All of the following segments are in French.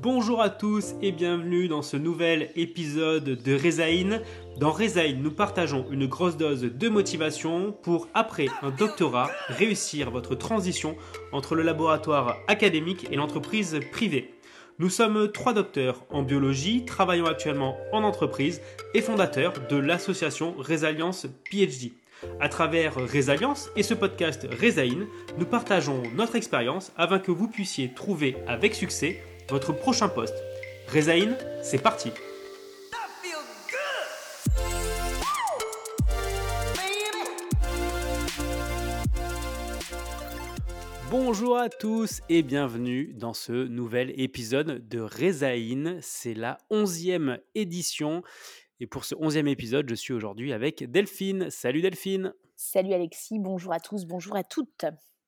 Bonjour à tous et bienvenue dans ce nouvel épisode de Rezaïn. Dans Rezaïn, nous partageons une grosse dose de motivation pour, après un doctorat, réussir votre transition entre le laboratoire académique et l'entreprise privée. Nous sommes trois docteurs en biologie, travaillant actuellement en entreprise et fondateurs de l'association Résalience PhD. À travers Résalience et ce podcast Rezaïn, nous partageons notre expérience afin que vous puissiez trouver avec succès votre prochain poste. Rezaïn, c'est parti Bonjour à tous et bienvenue dans ce nouvel épisode de Rezaïn. C'est la onzième édition. Et pour ce onzième épisode, je suis aujourd'hui avec Delphine. Salut Delphine Salut Alexis, bonjour à tous, bonjour à toutes.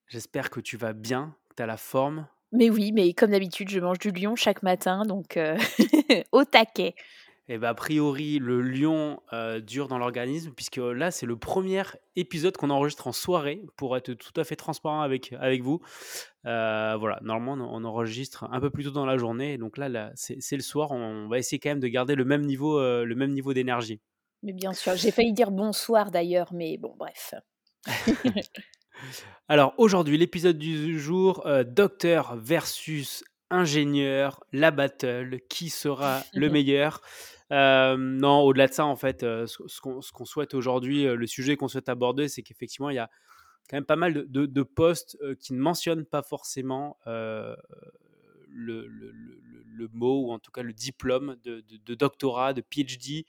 J'espère que tu vas bien, que tu as la forme. Mais oui, mais comme d'habitude, je mange du lion chaque matin, donc euh, au taquet. Et bah, a priori, le lion euh, dure dans l'organisme, puisque là, c'est le premier épisode qu'on enregistre en soirée, pour être tout à fait transparent avec, avec vous. Euh, voilà, normalement, on enregistre un peu plus tôt dans la journée, donc là, là c'est le soir. On, va essayer quand même de garder le même niveau, euh, le même niveau d'énergie. Mais bien sûr, j'ai failli dire bonsoir d'ailleurs, mais bon, bref. Alors aujourd'hui, l'épisode du jour, docteur versus ingénieur, la battle, qui sera le meilleur. Non, au-delà de ça, en fait, ce, qu'on souhaite aujourd'hui, le sujet qu'on souhaite aborder, c'est qu'effectivement, il y a quand même pas mal de, postes qui ne mentionnent pas forcément le, mot, ou en tout cas le diplôme de, doctorat, de PhD,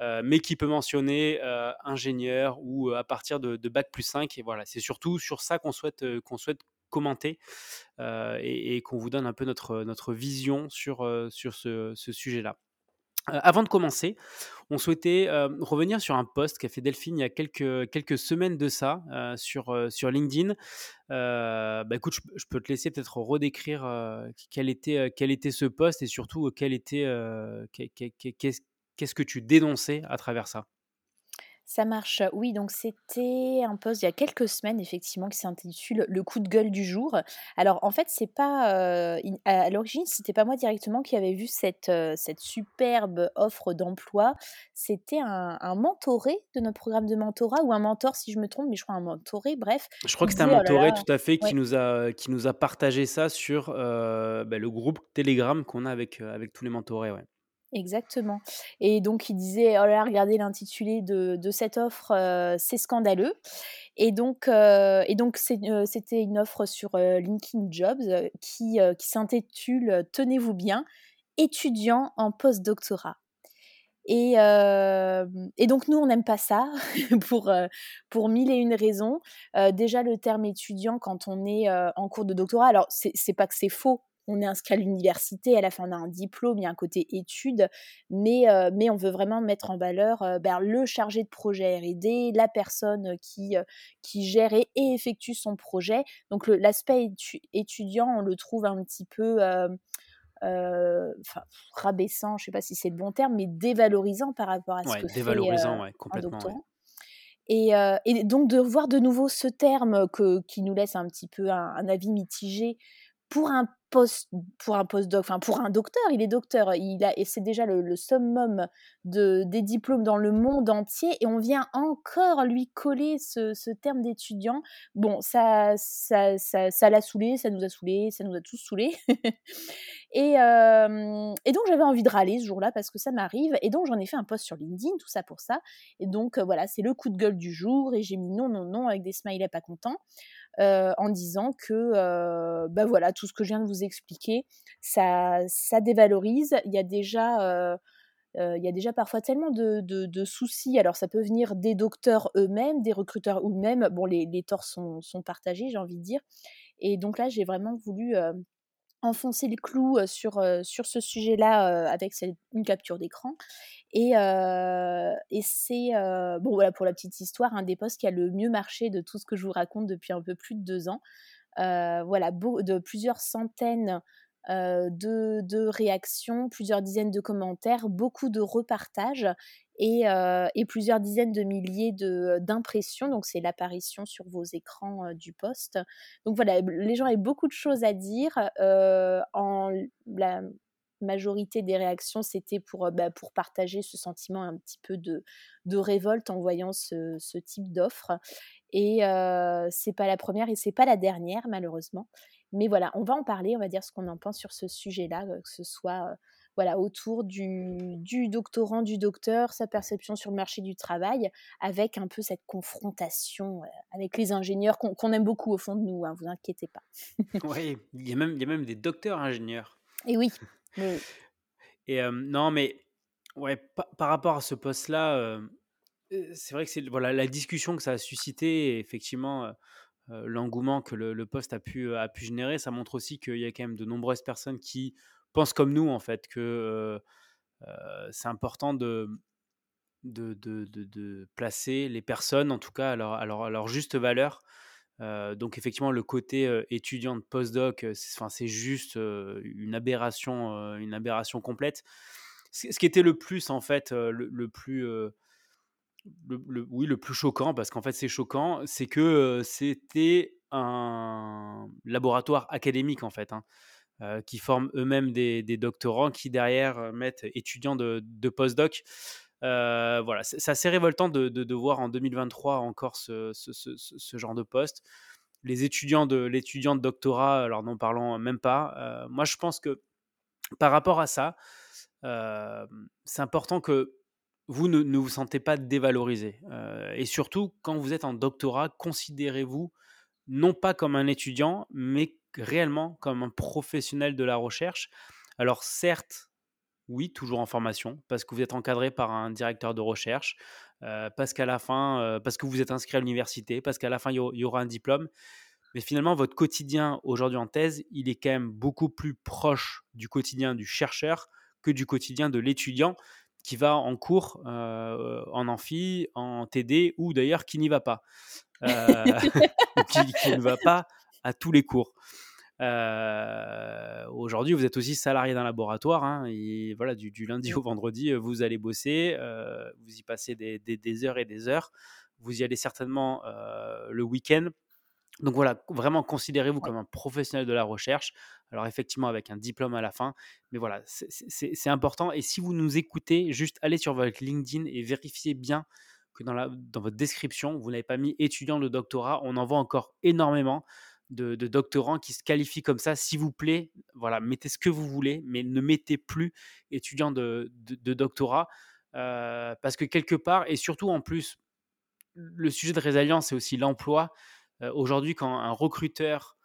mais qui peut mentionner ingénieur ou à partir de, Bac plus 5. Et voilà, c'est surtout sur ça qu'on souhaite, qu'on souhaite commenter et, qu'on vous donne un peu notre, notre vision sur, sur ce sujet-là avant de commencer, on souhaitait revenir sur un post qu'a fait Delphine il y a quelques, quelques semaines de ça sur, sur LinkedIn. bah écoute, je, peux te laisser peut-être redécrire quel, était, quel était ce post et surtout quel était, qu'est-ce que tu dénonçais à travers ça? Ça marche. Oui, donc c'était un post il y a quelques semaines, effectivement, qui s'intitule Le coup de gueule du jour. Alors, en fait, c'est pas. à l'origine, c'était pas moi directement qui avait vu cette, cette superbe offre d'emploi. C'était un, mentoré de notre programme de mentorat, ou un mentor, si je me trompe, mais je crois un mentoré, bref. Je crois que c'était un «Oh mentoré, tout à fait, qui, nous a, qui nous a partagé ça sur bah, le groupe Telegram qu'on a avec, avec tous les mentorés. Ouais. Exactement. Et donc, il disait, oh là, regardez l'intitulé de, cette offre, euh, c'est scandaleux. Et donc, euh, euh, c'était une offre sur LinkedIn Jobs qui, s'intitule, tenez-vous bien, étudiant en post-doctorat. Et, et, donc nous, on n'aime pas ça pour, pour mille et une raisons. déjà, le terme étudiant, quand on est en cours de doctorat, alors c'est pas que c'est faux, on est inscrit à l'université, à la fin on a un diplôme, il y a un côté études, mais, euh, mais on veut vraiment mettre en valeur euh, ben, le chargé de projet RD, la personne qui, euh, qui gère et, effectue son projet. Donc l'aspect étudiant, on le trouve un petit peu... rabaissant, je ne sais pas si c'est le bon terme, mais dévalorisant par rapport à ce que dévalorisant, fait complètement, Et, et, donc de voir de nouveau ce terme que, qui nous laisse un petit peu un, un avis mitigé pour un post pour un postdoc, enfin pour un docteur, il est docteur, il a et c'est déjà le, summum de des diplômes dans le monde entier et on vient encore lui coller ce, terme d'étudiant. Bon, ça ça ça l'a saoulé, ça nous a saoulé, ça nous a tous saoulé. et, euh, et donc j'avais envie de râler ce jour-là parce que ça m'arrive et donc j'en ai fait un post sur LinkedIn, tout ça pour ça. Et donc euh, voilà, c'est le coup de gueule du jour et j'ai mis non non non avec des smileys pas contents. Euh, en disant que euh, bah voilà tout ce que je viens de vous expliquer ça, ça dévalorise il y a déjà euh, il y a déjà parfois tellement de, de, soucis. Alors, ça peut venir des docteurs eux-mêmes, des recruteurs eux-mêmes. Bon, les, les torts sont, sont partagés, j'ai envie de dire. Et donc là, j'ai vraiment voulu enfoncer le clou sur, ce sujet-là avec une capture d'écran. Et, c'est, bon voilà pour la petite histoire, un des postes qui a le mieux marché de tout ce que je vous raconte depuis un peu plus de deux ans. voilà, de plusieurs centaines de, réactions, plusieurs dizaines de commentaires, beaucoup de repartages et, et plusieurs dizaines de milliers d'impressions. Donc c'est l'apparition sur vos écrans du poste. Donc voilà, les gens avaient beaucoup de choses à dire. en la, majorité des réactions, c'était pour, bah, pour partager ce sentiment un petit peu de, de révolte en voyant ce, ce type d'offre. Et c'est pas la première et c'est pas la dernière, malheureusement. Mais voilà, on va en parler, on va dire ce qu'on en pense sur ce sujet-là, que ce soit voilà, autour du, du, doctorant, du docteur, sa perception sur le marché du travail, avec un peu cette confrontation avec les ingénieurs qu'on aime beaucoup au fond de nous, hein, vous inquiétez pas. oui, il y, a même, y a même des docteurs ingénieurs. Et oui. Et non, mais ouais, par rapport à ce poste-là, c'est vrai que c'est voilà, la discussion que ça a suscité, effectivement, l'engouement que le, poste a pu, a pu générer, ça montre aussi qu'il y a quand même de nombreuses personnes qui pensent comme nous, en fait, que c'est important de de, de, de, placer les personnes, en tout cas, à leur, à leur, juste valeur. donc effectivement, le côté étudiant de postdoc, c'est juste une aberration, une aberration complète. Ce, qui était le plus en fait, le, plus le, oui, le plus choquant, parce qu'en fait c'est choquant, c'est que c'était un laboratoire académique en fait, hein, qui forme eux-mêmes des, doctorants qui derrière mettent étudiants de, de postdoc. voilà, c'est assez révoltant de, voir en 2023 encore ce, genre de poste. Les étudiants de l'étudiant de doctorat, alors n'en parlons même pas. moi, je pense que par rapport à ça, c'est important que vous ne, vous sentez pas dévalorisé. et surtout, quand vous êtes en doctorat, considérez-vous non pas comme un étudiant, mais réellement comme un professionnel de la recherche. Alors certes, oui, toujours en formation, parce que vous êtes encadré par un directeur de recherche, parce qu'à la fin, parce que vous êtes inscrit à l'université, parce qu'à la fin, il y, aura un diplôme. Mais finalement, votre quotidien aujourd'hui en thèse, il est quand même beaucoup plus proche du quotidien du chercheur que du quotidien de l'étudiant qui va en cours, en amphi, en TD, ou d'ailleurs qui n'y va pas, qui, ne va pas à tous les cours. Aujourd'hui, vous êtes aussi salarié d'un laboratoire, hein, et voilà, du, lundi au vendredi, vous allez bosser, vous y passez des, des, heures et des heures, vous y allez certainement le week-end. Donc voilà, vraiment considérez-vous comme un professionnel de la recherche. Alors effectivement avec un diplôme à la fin, mais voilà, c'est important. Et si vous nous écoutez, juste allez sur votre LinkedIn et vérifiez bien que dans, la, dans votre description, vous n'avez pas mis étudiant de doctorat. On en voit encore énormément de, doctorants qui se qualifient comme ça. S'il vous plaît, voilà, mettez ce que vous voulez, mais ne mettez plus étudiant de, doctorat. Euh, parce que quelque part, et surtout en plus, le sujet de résilience, c'est aussi l'emploi. Euh, aujourd'hui, quand un recruteur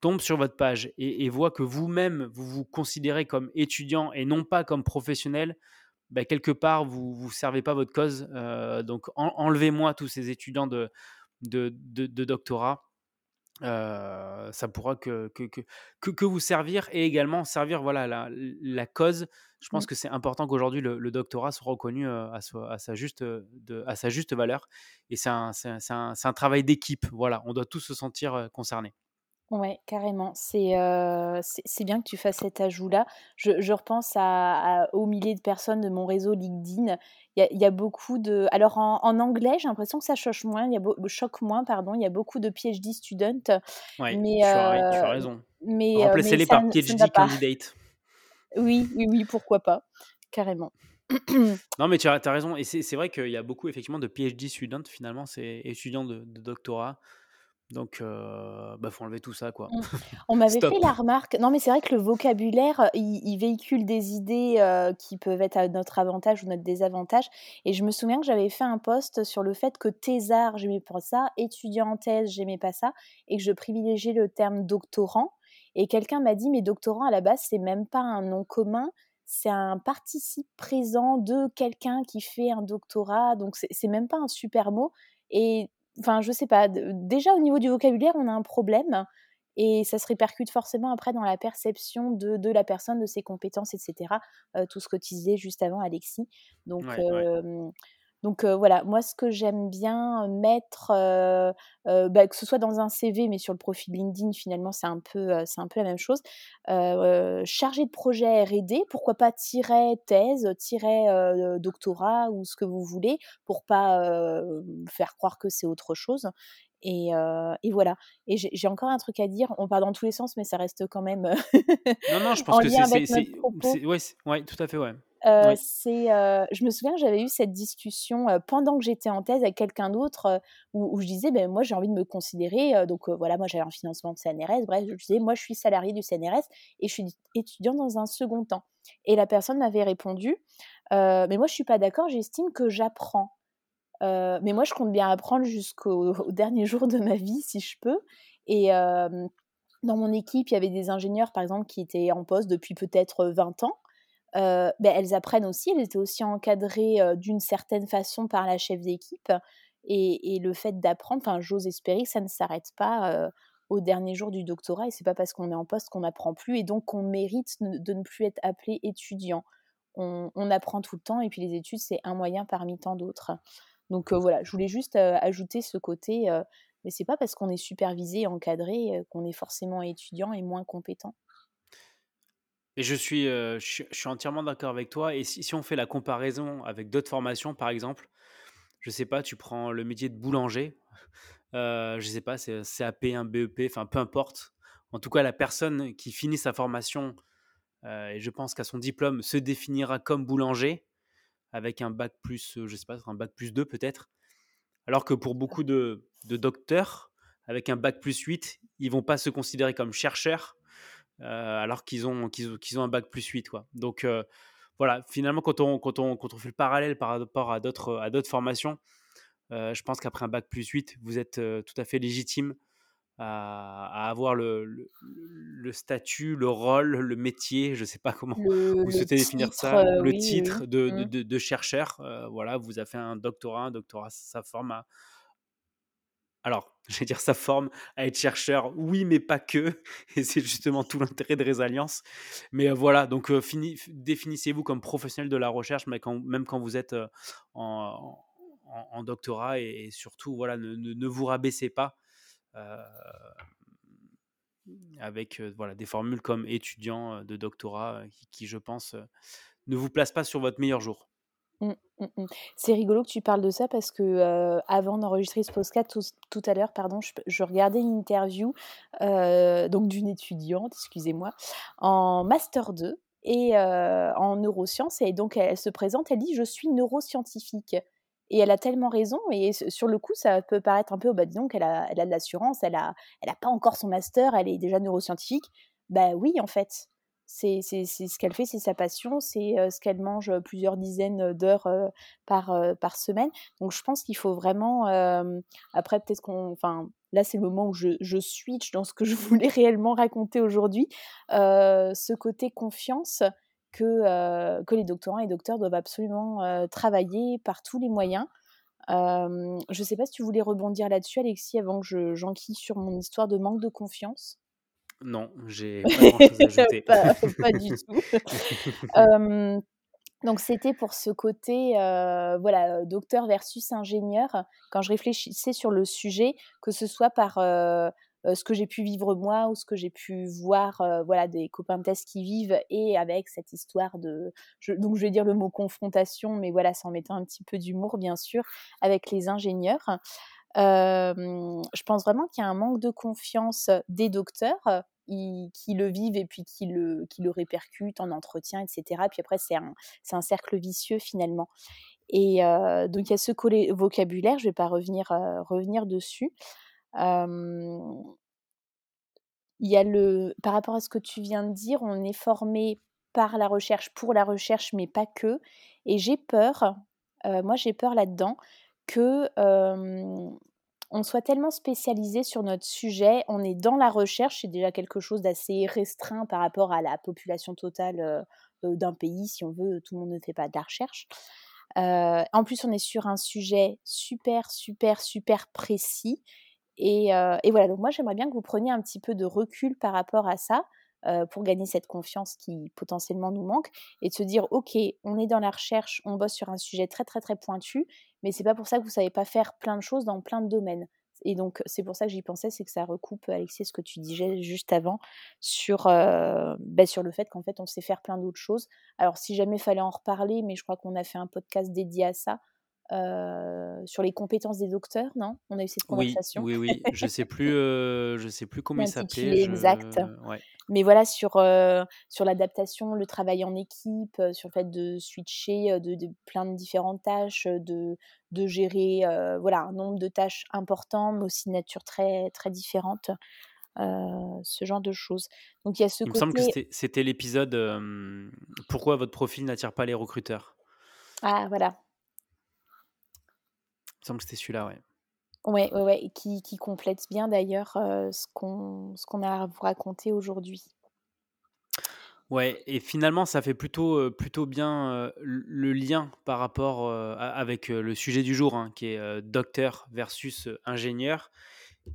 tombe sur votre page et, voit que vous-même, vous vous considérez comme étudiant et non pas comme professionnel, bah, quelque part, vous ne servez pas votre cause. Euh, donc, enlevez-moi tous ces étudiants de, de, de, doctorat. Euh, ça pourra que que, que, que, vous servir et également servir voilà, la, la cause. Je pense mmh. que c'est important qu'aujourd'hui le, doctorat soit reconnu à, à, sa juste, de, à sa juste valeur. Et c'est un, un, un, travail d'équipe. Voilà, on doit tous se sentir concernés. Ouais, carrément. C'est, c'est bien que tu fasses cet ajout-là. Je je repense à aux milliers de personnes de mon réseau LinkedIn. Il y a il y a beaucoup de alors en en anglais, j'ai l'impression que ça choque moins, il y a choque moins, pardon. Il y a beaucoup de PhD students, Oui, mais tu as tu as raison. mais Remplacez-les par PhD candidate. Oui, oui, oui, pourquoi pas, carrément. Non, mais tu as raison et c'est c'est vrai qu'il y a beaucoup effectivement de PhD students finalement, c'est étudiants de de doctorat. Donc, euh, bah, faut enlever tout ça, quoi. Mmh. On m'avait fait la remarque. Non, mais c'est vrai que le vocabulaire, il, véhicule des idées qui peuvent être à notre avantage ou notre désavantage. Et je me souviens que j'avais fait un post sur le fait que thésard, j'aimais pas ça, étudiant en thèse, j'aimais pas ça, et que je privilégiais le terme doctorant. Et quelqu'un m'a dit, mais doctorant, à la base, c'est même pas un nom commun, c'est un participe présent de quelqu'un qui fait un doctorat, donc c'est même pas un super mot. Et enfin, je sais pas. Déjà, au niveau du vocabulaire, on a un problème et ça se répercute forcément après dans la perception de, de la personne, de ses compétences, etc. tout ce que tu disais juste avant, Alexis. Donc, donc voilà, moi ce que j'aime bien mettre, bah, que ce soit dans un CV, mais sur le profil LinkedIn, finalement c'est un peu, c'est un peu la même chose. chargé de projet R&D, pourquoi pas tirer thèse, tirer doctorat ou ce que vous voulez, pour pas faire croire que c'est autre chose. Et, et, voilà. Et j'ai encore un truc à dire. On part dans tous les sens, mais ça reste quand même non, non, je pense que c'est. Ouais, ouais, tout à fait, ouais. Euh, c'est, je me souviens, j'avais eu cette discussion pendant que j'étais en thèse avec quelqu'un d'autre où, je disais, ben, moi j'ai envie de me considérer, donc voilà, moi j'avais un financement de CNRS, bref, je disais, moi je suis salarié du CNRS et je suis étudiant dans un second temps. Et la personne m'avait répondu, mais moi je suis pas d'accord, j'estime que j'apprends. mais moi je compte bien apprendre jusqu'au dernier jour de ma vie si je peux. Et dans mon équipe, il y avait des ingénieurs par exemple qui étaient en poste depuis peut-être 20 ans ben, elles apprennent aussi, elles étaient aussi encadrées d'une certaine façon par la chef d'équipe. Et, le fait d'apprendre, enfin, j'ose espérer que ça ne s'arrête pas au dernier jour du doctorat. Et c'est pas parce qu'on est en poste qu'on n'apprend plus et donc qu'on mérite de ne plus être appelé étudiant. On, apprend tout le temps et puis les études, c'est un moyen parmi tant d'autres. Donc voilà, je voulais juste ajouter ce côté, mais c'est pas parce qu'on est supervisé, encadré, qu'on est forcément étudiant et moins compétent. Et je suis, je, suis entièrement d'accord avec toi. Et si, on fait la comparaison avec d'autres formations, par exemple, je sais pas, tu prends le métier de boulanger, euh, je sais pas, c'est CAP, un BEP, enfin peu importe. En tout cas, la personne qui finit sa formation, et je pense qu'à son diplôme, se définira comme boulanger, avec un bac plus, je sais pas, un bac plus 2 peut-être. Alors que pour beaucoup de, de docteurs, avec un bac plus 8, ils vont pas se considérer comme chercheurs, euh, alors qu'ils ont, qu'ils ont, un bac plus 8. Quoi. Donc euh, voilà, finalement, quand on, quand, on, quand on fait le parallèle par rapport à d'autres, à d'autres formations, euh, je pense qu'après un bac plus 8, vous êtes tout à fait légitime à, avoir le, le, statut, le rôle, le métier, je ne sais pas comment vous souhaitez définir ça, le titre de, mmh. de, de, chercheur. voilà, vous avez fait un doctorat, un doctorat, ça forme à, alors, je vais dire sa forme à être chercheur, oui, mais pas que. Et c'est justement tout l'intérêt de Résilience. Mais euh, voilà, donc euh, définissez-vous comme professionnel de la recherche, mais même quand vous êtes euh, en, doctorat et, surtout, voilà, ne, vous rabaissez pas avec voilà, des formules comme étudiant de doctorat qui, je pense, ne vous placent pas sur votre meilleur jour. Mmh, mmh, mmh. C'est rigolo que tu parles de ça parce que, avant d'enregistrer ce podcast tout à l'heure, pardon, je regardais une interview, donc d'une étudiante, excusez-moi, en master 2 et en neurosciences et donc elle se présente, elle dit: «Je suis neuroscientifique» et elle a tellement raison et sur le coup, ça peut paraître un peu: «Oh bah, dis donc, elle a elle a de l'assurance, elle a elle a pas encore son master, elle est déjà neuroscientifique». Bah, oui, en fait c'est ce qu'elle fait, c'est sa passion, c'est ce qu'elle mange plusieurs dizaines d'heures par, par semaine. Donc je pense qu'il faut vraiment, après peut-être qu'on, enfin là c'est le moment où je, je, switch dans ce que je voulais réellement raconter aujourd'hui, ce côté confiance que, que les doctorants et docteurs doivent absolument travailler par tous les moyens. je ne sais pas si tu voulais rebondir là-dessus, Alexis, avant que j'enquille sur mon histoire de manque de confiance. Non, j'ai pas grand-chose à ajouter. pas, pas du tout. donc c'était pour ce côté, voilà, docteur versus ingénieur. Quand je réfléchissais sur le sujet, que ce soit par ce que j'ai pu vivre moi ou ce que j'ai pu voir, voilà, des copains de thèse qui vivent et avec cette histoire de, donc je vais dire le mot confrontation, mais voilà, sans mettant un petit peu d'humour bien sûr, avec les ingénieurs je pense vraiment qu'il y a un manque de confiance des docteurs qui le vivent et puis qui le, qui le répercutent en entretien, etc. Puis après, c'est un, un cercle vicieux finalement. Et donc, il y a ce vocabulaire, je ne vais pas revenir, revenir dessus. il y a le, par rapport à ce que tu viens de dire, on est formé par la recherche, pour la recherche, mais pas que. Et j'ai peur, moi j'ai peur là-dedans, que on soit tellement spécialisé sur notre sujet, on est dans la recherche, c'est déjà quelque chose d'assez restreint par rapport à la population totale d'un pays, si on veut, tout le monde ne fait pas de la recherche. en plus, on est sur un sujet super, super, super précis. Et, et voilà, donc moi j'aimerais bien que vous preniez un petit peu de recul par rapport à ça. Euh, pour gagner cette confiance qui potentiellement nous manque et de se dire ok on est dans la recherche on bosse sur un sujet très très très pointu mais c'est pas pour ça que vous savez pas faire plein de choses dans plein de domaines. Et donc c'est pour ça que j'y pensais c'est que ça recoupe Alexis ce que tu disais juste avant sur ben, sur le fait qu'en fait on sait faire plein d'autres choses. Alors si jamais fallait en reparler mais je crois qu'on a fait un podcast dédié à ça sur les compétences des docteurs, non? On a eu cette conversation. Oui, oui, oui. Je sais plus, je sais plus comment il s'appelait. Exact. Mais voilà, sur, sur l'adaptation, le travail en équipe, sur le fait de switcher de, de plein de différentes tâches, de, de gérer voilà, un nombre de tâches importants, mais aussi de nature très, très différente. ce genre de choses. Donc il y a ce Il me semble que c'était l'épisode Pourquoi votre profil n'attire pas les recruteurs? Ah, voilà. Semble que c'était celui-là, ouais. Ouais, ouais, ouais, qui, qui complète bien d'ailleurs ce qu'on a à vous raconter aujourd'hui. Ouais, et finalement, ça fait plutôt, plutôt bien le lien par rapport avec le sujet du jour, hein, qui est docteur versus ingénieur.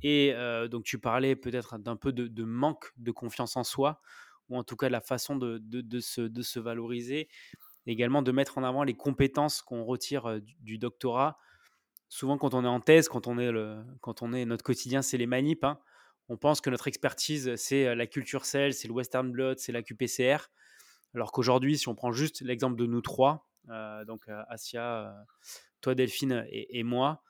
Et donc, tu parlais peut-être d'un peu de, manque de confiance en soi, ou en tout cas de la façon de, de, se, de se valoriser, également de mettre en avant les compétences qu'on retire du, doctorat. Souvent, quand on est en thèse, quand on est, le, quand on est notre quotidien, c'est les manips. Hein, on pense que notre expertise, c'est la culture cell, c'est le Western Blot, c'est la QPCR. Alors qu'aujourd'hui, si on prend juste l'exemple de nous trois, donc Asia, toi Delphine et, moi,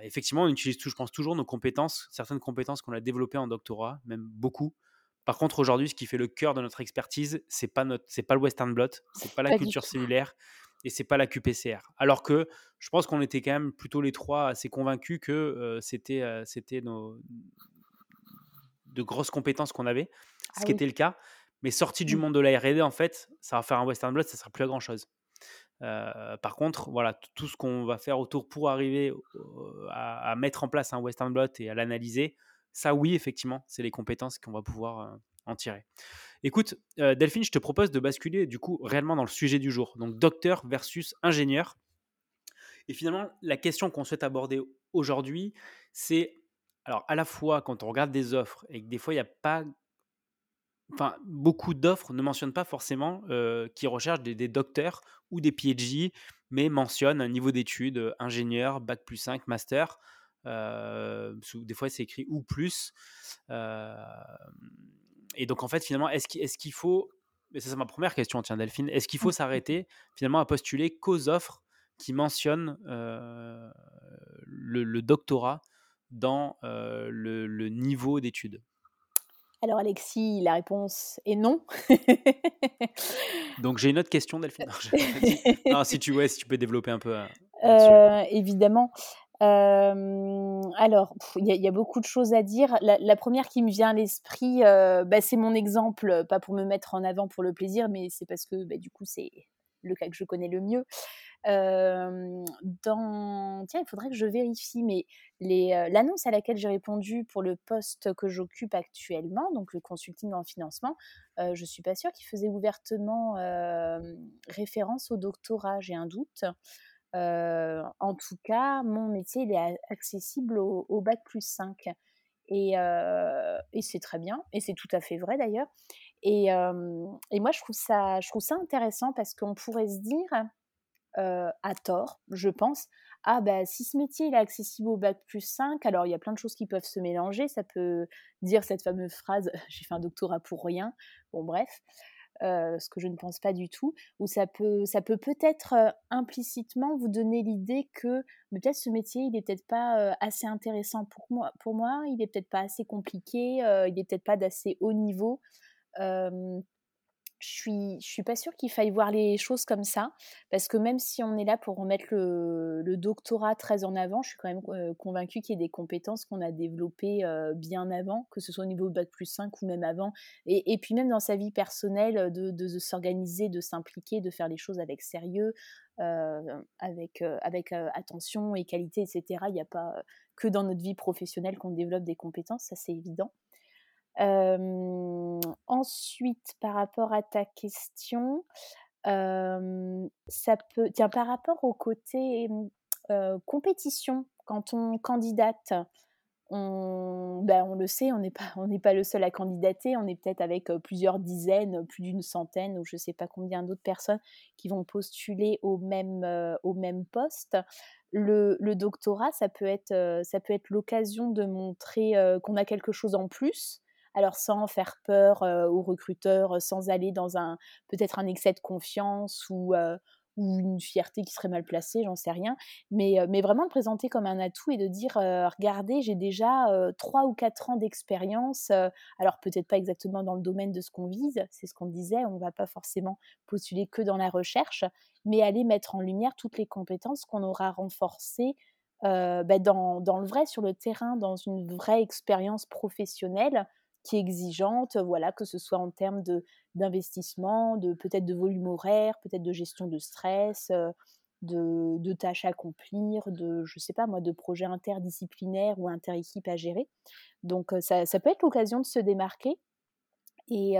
effectivement, on utilise, je pense, toujours nos compétences, certaines compétences qu'on a développées en doctorat, même beaucoup. Par contre, aujourd'hui, ce qui fait le cœur de notre expertise, c'est pas notre, c'est pas le Western Blot, c'est pas la culture cellulaire et c'est pas la QPCR. Alors que je pense qu'on était quand même plutôt les trois assez convaincus que c'était, c'était nos de grosses compétences qu'on avait, ce ah qui était le cas. Mais sorti du mmh. monde de la R&D, en fait, ça va faire un Western Blot, ça sera plus à grand chose par contre, voilà, tout ce qu'on va faire autour pour arriver à, mettre en place un Western Blot et à l'analyser, ça oui, effectivement, c'est les compétences qu'on va pouvoir en tirer. Écoute, Delphine, je te propose de basculer du coup réellement dans le sujet du jour, donc docteur versus ingénieur. Et finalement, la question qu'on souhaite aborder aujourd'hui, c'est alors à la fois quand on regarde des offres et que des fois il n'y a pas enfin, beaucoup d'offres ne mentionnent pas forcément qui recherchent des, docteurs ou des PhD, mais mentionnent un niveau d'études, ingénieur, bac plus 5, master. des fois, c'est écrit ou plus. Et donc, en fait, finalement, est-ce qu'il faut, et ça c'est ma première question, tiens Delphine, est-ce qu'il faut mmh. s'arrêter finalement à postuler qu'aux offres qui mentionnent le, doctorat dans le niveau d'études? Alors Alexis, la réponse est non. Donc j'ai une autre question, Delphine. non, si tu, si tu peux développer un peu. Euh, euh, alors, il y, a beaucoup de choses à dire. La, première qui me vient à l'esprit, euh, bah, c'est mon exemple, pas pour me mettre en avant pour le plaisir, mais c'est parce que bah, du coup, c'est le cas que je connais le mieux. Tiens, il faudrait que je vérifie, mais l'annonce à laquelle j'ai répondu pour le poste que j'occupe actuellement, donc le consulting en financement, je ne suis pas sûre qu'il faisait ouvertement référence au doctorat, j'ai un doute. En tout cas, mon métier est accessible au, bac plus 5. Et, c'est très bien, et c'est tout à fait vrai d'ailleurs. Et, moi, je trouve, ça, je trouve ça intéressant parce qu'on pourrait se dire, à tort, je pense. Ah bah si ce métier est accessible au bac plus 5, alors il y a plein de choses qui peuvent se mélanger. Ça peut dire cette fameuse phrase j'ai fait un doctorat pour rien. Bon bref, ce que je ne pense pas du tout. Ou ça peut peut-être implicitement vous donner l'idée que peut-être ce métier il est peut-être pas assez intéressant pour moi. Pour moi, il est peut-être pas assez compliqué. il est peut-être pas d'assez haut niveau je suis, je suis pas sûre qu'il faille voir les choses comme ça, parce que même si on est là pour remettre le, doctorat très en avant, je suis quand même convaincue qu'il y a des compétences qu'on a développées bien avant, que ce soit au niveau bac plus 5 ou même avant, et, puis même dans sa vie personnelle, de, s'organiser, de s'impliquer, de faire les choses avec sérieux, avec attention et qualité, etc. Il n'y a pas que dans notre vie professionnelle qu'on développe des compétences, ça c'est évident ensuite, par rapport à ta question, ça peut, tiens, par rapport au côté compétition, quand on candidate, on, ben, on le sait, on n'est pas, pas le seul à candidater, on est peut-être avec plusieurs dizaines, plus d'une centaine ou je ne sais pas combien d'autres personnes qui vont postuler au même, au même poste. Le, le, doctorat, ça peut être, ça peut être l'occasion de montrer qu'on a quelque chose en plus, alors sans faire peur aux recruteurs, sans aller dans un peut-être un excès de confiance ou, ou une fierté qui serait mal placée, j'en sais rien. Mais, vraiment le présenter comme un atout et de dire regardez, j'ai déjà trois ou quatre ans d'expérience. alors peut-être pas exactement dans le domaine de ce qu'on vise, c'est ce qu'on disait, on ne va pas forcément postuler que dans la recherche, mais aller mettre en lumière toutes les compétences qu'on aura renforcées bah, dans, le vrai, sur le terrain, dans une vraie expérience professionnelle qui est exigeante, voilà, que ce soit en termes d'investissement, de, peut-être de volume horaire, peut-être de gestion de stress, de, de, tâches à accomplir, de, je sais pas moi, de projets interdisciplinaires ou inter-équipes à gérer. Donc ça, ça peut être l'occasion de se démarquer. Et,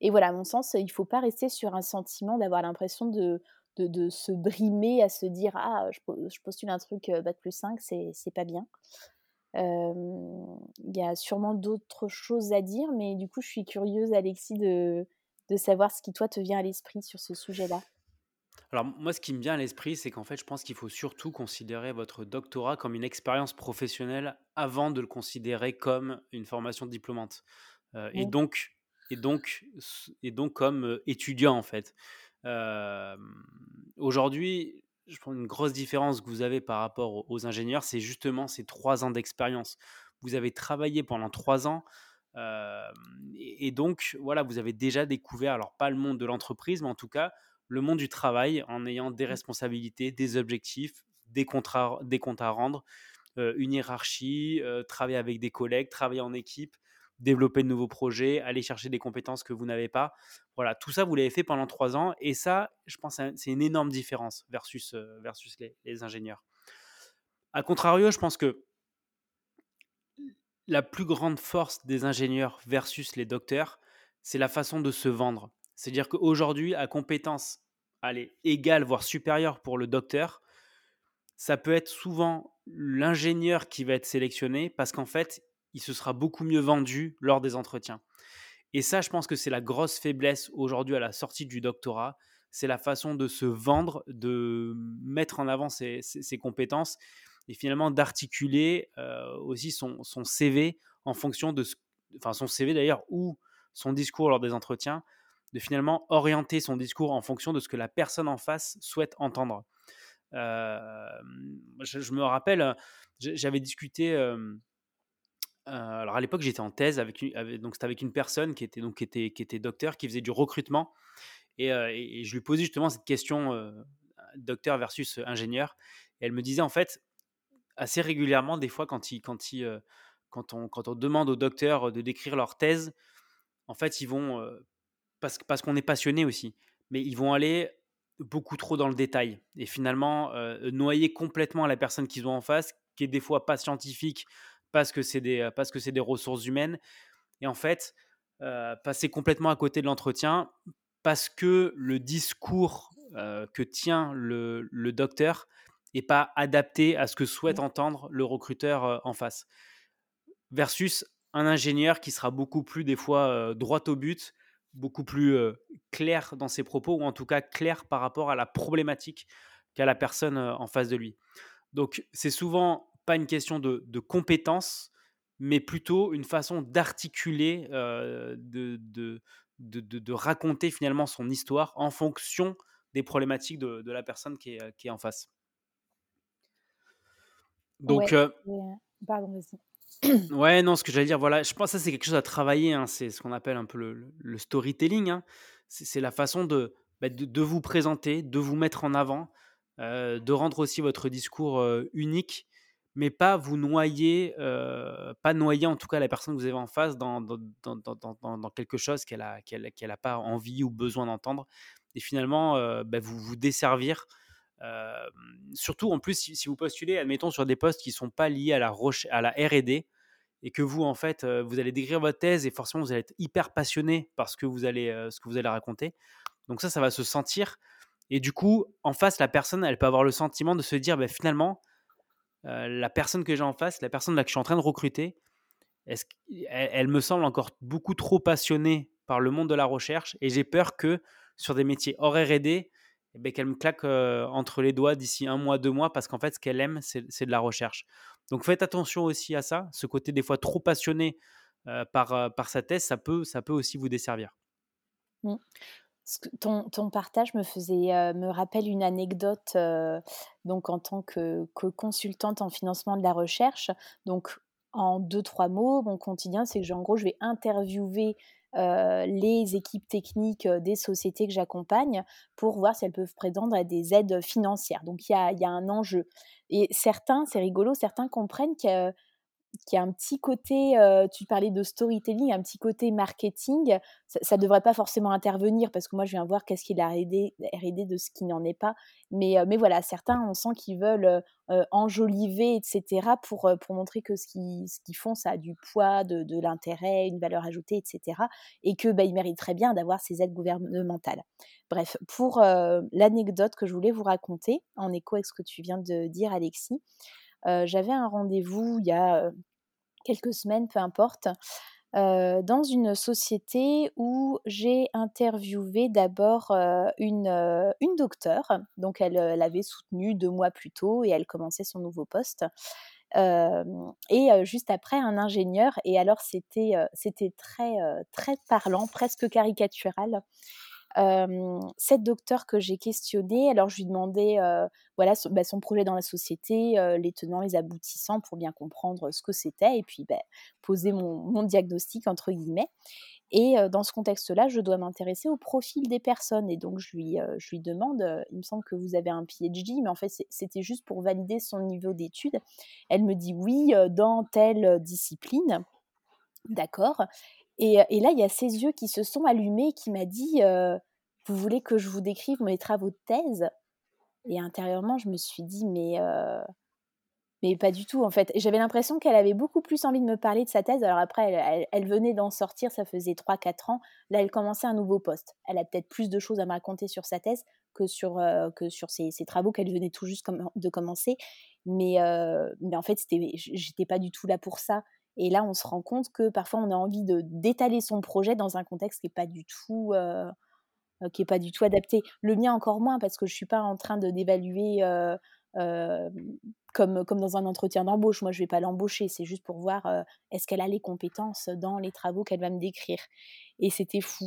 et voilà, à mon sens, il ne faut pas rester sur un sentiment d'avoir l'impression de, de, se brimer à se dire Ah, je, postule un truc Bac plus 5, c'est, c'est pas bien. Il y a sûrement d'autres choses à dire, mais du coup, je suis curieuse, Alexis, de, de savoir ce qui, toi, te vient à l'esprit sur ce sujet-là. Alors moi, ce qui me vient à l'esprit, c'est qu'en fait, je pense qu'il faut surtout considérer votre doctorat comme une expérience professionnelle avant de le considérer comme une formation diplômante. et, donc, et, donc, et donc comme étudiant, en fait. Aujourd'hui, je prends une grosse différence que vous avez par rapport aux ingénieurs, c'est justement ces trois ans d'expérience. Vous avez travaillé pendant trois ans et, donc voilà, vous avez déjà découvert, alors pas le monde de l'entreprise, mais en tout cas le monde du travail en ayant des mmh. responsabilités, des objectifs, des, contrats, des comptes à rendre, une hiérarchie, travailler avec des collègues, travailler en équipe, développer de nouveaux projets, aller chercher des compétences que vous n'avez pas. Voilà, tout ça, vous l'avez fait pendant trois ans. Et ça, je pense, c'est une énorme différence versus, euh, versus les, ingénieurs. A contrario, je pense que la plus grande force des ingénieurs versus les docteurs, c'est la façon de se vendre. C'est-à-dire qu'aujourd'hui, à compétences allez, égales, voire supérieures pour le docteur, ça peut être souvent l'ingénieur qui va être sélectionné parce qu'en fait, il se sera beaucoup mieux vendu lors des entretiens. Et ça, je pense que c'est la grosse faiblesse aujourd'hui à la sortie du doctorat. C'est la façon de se vendre, de mettre en avant ses, compétences et finalement d'articuler euh, aussi son, CV en fonction de ce, enfin son CV d'ailleurs ou son discours lors des entretiens, de finalement orienter son discours en fonction de ce que la personne en face souhaite entendre. Euh, je, me rappelle, j'avais discuté euh, alors à l'époque, j'étais en thèse avec, donc c'était avec une personne qui était donc était qui était docteur, qui faisait du recrutement, et, euh, je lui posais justement cette question euh, docteur versus ingénieur, et elle me disait en fait assez régulièrement des fois quand quand quand on quand on demande aux docteurs de décrire leur thèse, en fait ils vont parce parce qu'on est passionné aussi, mais ils vont aller beaucoup trop dans le détail. Et finalement noyer complètement la personne qu'ils ont en face, qui est des fois pas scientifique parce que c'est des, parce que c'est des ressources humaines. Et en fait, passer complètement à côté de l'entretien parce que le discours que tient le, le docteur n'est pas adapté à ce que souhaite entendre le recruteur en face. Versus un ingénieur qui sera beaucoup plus, des fois, droit au but, beaucoup plus clair dans ses propos, ou en tout cas clair par rapport à la problématique qu'a la personne en face de lui. Donc, c'est souvent pas une question de, de compétence, mais plutôt une façon d'articuler, euh, de, de, de, raconter finalement son histoire en fonction des problématiques de, la personne qui est, qui est, en face. Donc, ouais, pardon, ouais, non, ce que j'allais dire, voilà, je pense que ça c'est quelque chose à travailler. Hein, c'est ce qu'on appelle un peu le, le storytelling. Hein. C'est la façon de, bah, de, vous présenter, de vous mettre en avant, euh, de rendre aussi votre discours euh, unique mais pas vous noyer, euh, pas noyer en tout cas la personne que vous avez en face dans, quelque chose qu'elle n'a pas envie ou besoin d'entendre. Et finalement, euh, bah, vous vous desservir. Euh, surtout en plus, si, vous postulez, admettons, sur des postes qui ne sont pas liés à la, à la RD, et que vous, en fait, vous allez décrire votre thèse et forcément, vous allez être hyper passionné par ce que vous allez, ce que vous allez raconter. Donc ça, ça va se sentir. Et du coup, en face, la personne, elle peut avoir le sentiment de se dire, bah, finalement, la personne que j'ai en face, la personne que je suis en train de recruter, elle, me semble encore beaucoup trop passionnée par le monde de la recherche et j'ai peur que sur des métiers hors R&D, eh ben, qu'elle me claque entre les doigts d'ici un mois, deux mois, parce qu'en fait, ce qu'elle aime, c'est de la recherche. Donc faites attention aussi à ça, ce côté des fois trop passionné par, par sa thèse, ça peut, ça peut aussi vous desservir. Mmh. Ton ton partage me faisait, heu, me rappelle une anecdote, heu, donc en tant que consultante en financement de la recherche. Donc en deux trois mots, mon quotidien, c'est que en gros, je vais interviewer, heu, les équipes techniques, des sociétés que j'accompagne pour voir si elles peuvent prétendre à des aides, financières. Donc il y a y a un enjeu et certains, c'est rigolo, certains comprennent que qui a un petit côté, heu, tu parlais de storytelling, un petit côté marketing. Ça ne devrait pas forcément intervenir parce que moi je viens voir qu'est-ce qui est la R&D de ce qui n'en est pas. Mais, heu, mais voilà, certains on sent qu'ils veulent, heu, enjoliver et cetera pour, pour montrer que ce qu'ils font ça a du poids, de de l'intérêt, une valeur ajoutée et cetera et que, bah, ils mériteraient bien d'avoir ces aides gouvernementales. Bref, pour, l'anecdote que je voulais vous raconter, en écho avec ce que tu viens de dire Alexis, j'avais un rendez-vous il y a, quelques semaines, peu importe, dans une société où j'ai interviewé d'abord, une, une docteure. Donc elle, heu, elle avait soutenu 2 mois plus tôt et elle commençait son nouveau poste. Et juste après un ingénieur et alors c'était, très, très parlant, presque caricatural. Cette docteure que j'ai questionnée, alors je lui demandais, voilà, son bah, son projet dans la société, les tenants, les aboutissants pour bien comprendre ce que c'était et puis, beh, poser mon «diagnostic» entre guillemets et dans ce contexte-là, je dois m'intéresser au profil des personnes et donc je lui, je lui demande, «Il me semble que vous avez un PhD», mais en fait, c'était juste pour valider son niveau d'études. Elle me dit: «Oui, dans telle, discipline». D'accord et là, il y a ses yeux qui se sont allumés, qui m'a dit, «Vous voulez que je vous décrive mes travaux de thèse?» et intérieurement, je me suis dit: «Mais mais pas du tout, en fait». J'avais l'impression qu'elle avait beaucoup plus envie de me parler de sa thèse. Alors après, elle venait d'en sortir, ça faisait trois quatre ans. Là, elle commençait un nouveau poste. Elle a peut-être plus de choses à me raconter sur sa thèse que sur, que sur ses travaux qu'elle venait tout juste de commencer. Mais mais en fait, j'étais pas du tout là pour ça. Et là, on se rend compte que parfois, on a envie de d'étaler son projet dans un contexte qui est pas du tout, heu heu, qui est pas du tout adapté. Le mien encore moins parce que je suis pas en train de d'évaluer, heu, hem, comme comme dans un entretien d'embauche. Moi, je vais pas l'embaucher, c'est juste pour voir, heu, est-ce qu'elle a les compétences dans les travaux qu'elle va me décrire et c'était fou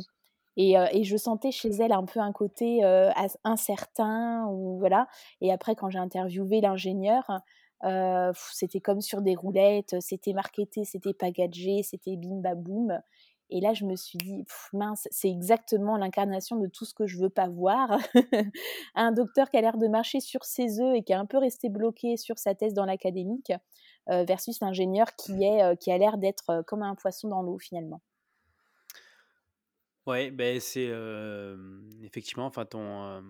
et et je sentais chez elle un peu un côté, incertain ou voilà et après quand j'ai interviewé l'ingénieur, heu, c'était comme sur des roulettes, c'était marketé, c'était packagé, c'était bim baboum et là, je me suis dit: «Mince, c'est exactement l'incarnation de tout ce que je veux pas voir». Un docteur qui a l'air de marcher sur ses œufs et qui est un peu resté bloqué sur sa thèse dans l'académique, heu, versus l'ingénieur qui est, heu, qui a l'air d'être, comme un poisson dans l'eau finalement. Ouais, c'est, hem, effectivement, enfin ton,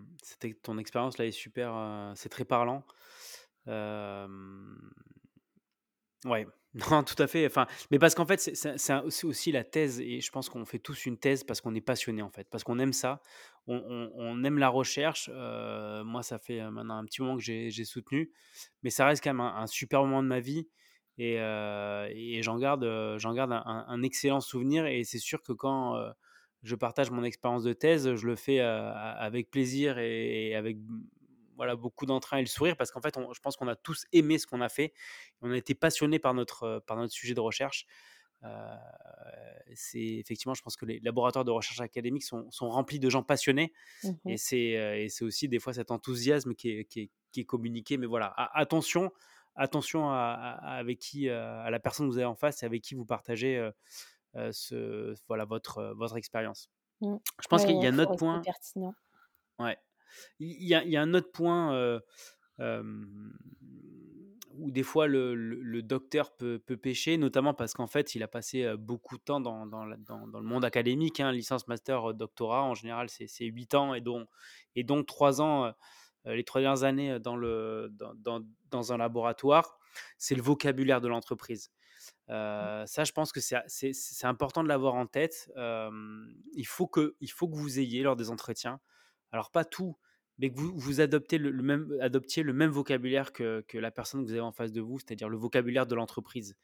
ton expérience là est super, c'est très parlant. Ouais, non, tout à fait, enfin, mais parce qu'en fait, c'est aussi la thèse et je pense qu'on fait tous une thèse parce qu'on est passionné, en fait, parce qu'on aime ça. On aime la recherche, moi, ça fait, heu, maintenant un petit moment que j'ai soutenu, mais ça reste quand même un super moment de ma vie et j'en garde, garde un excellent souvenir et c'est sûr que quand, je partage mon expérience de thèse, je le fais, avec plaisir et avec, voilà, beaucoup d'entrain et le sourire parce qu'en fait, on je pense qu'on a tous aimé ce qu'on a fait. On a été passionnés par notre, heu, par notre sujet de recherche. C'est effectivement, je pense que les laboratoires de recherche académique sont sont remplis de gens passionnés et Mmh et c'est aussi des fois cet enthousiasme qui est qui est qui est communiqué. Mais voilà, a attention attention à à avec qui, à la personne que vous avez en face et avec qui vous partagez, ce voilà votre, votre expérience. Mmh. Je pense Ouais, qu'il y a un autre point pertinent. ouais, il y a il y a un autre point, heu, hem, où des fois le le le docteur peut peut pécher, notamment parce qu'en fait, il a passé, beaucoup de temps dans dans la dans dans le monde académique, hein. Licence, master, heu, doctorat, en général, c'est c'est 8 ans et dont et donc 3 ans, heu, les 3 dernières années, dans le un laboratoire. C'est le vocabulaire de l'entreprise. Heu, ça, je pense que c'est important de l'avoir en tête. Hem, il faut que il faut que vous ayez lors des entretiens, alors pas tout, mais que vous adoptiez le même vocabulaire que la personne que vous avez en face de vous, c'est-à-dire le vocabulaire de l'entreprise.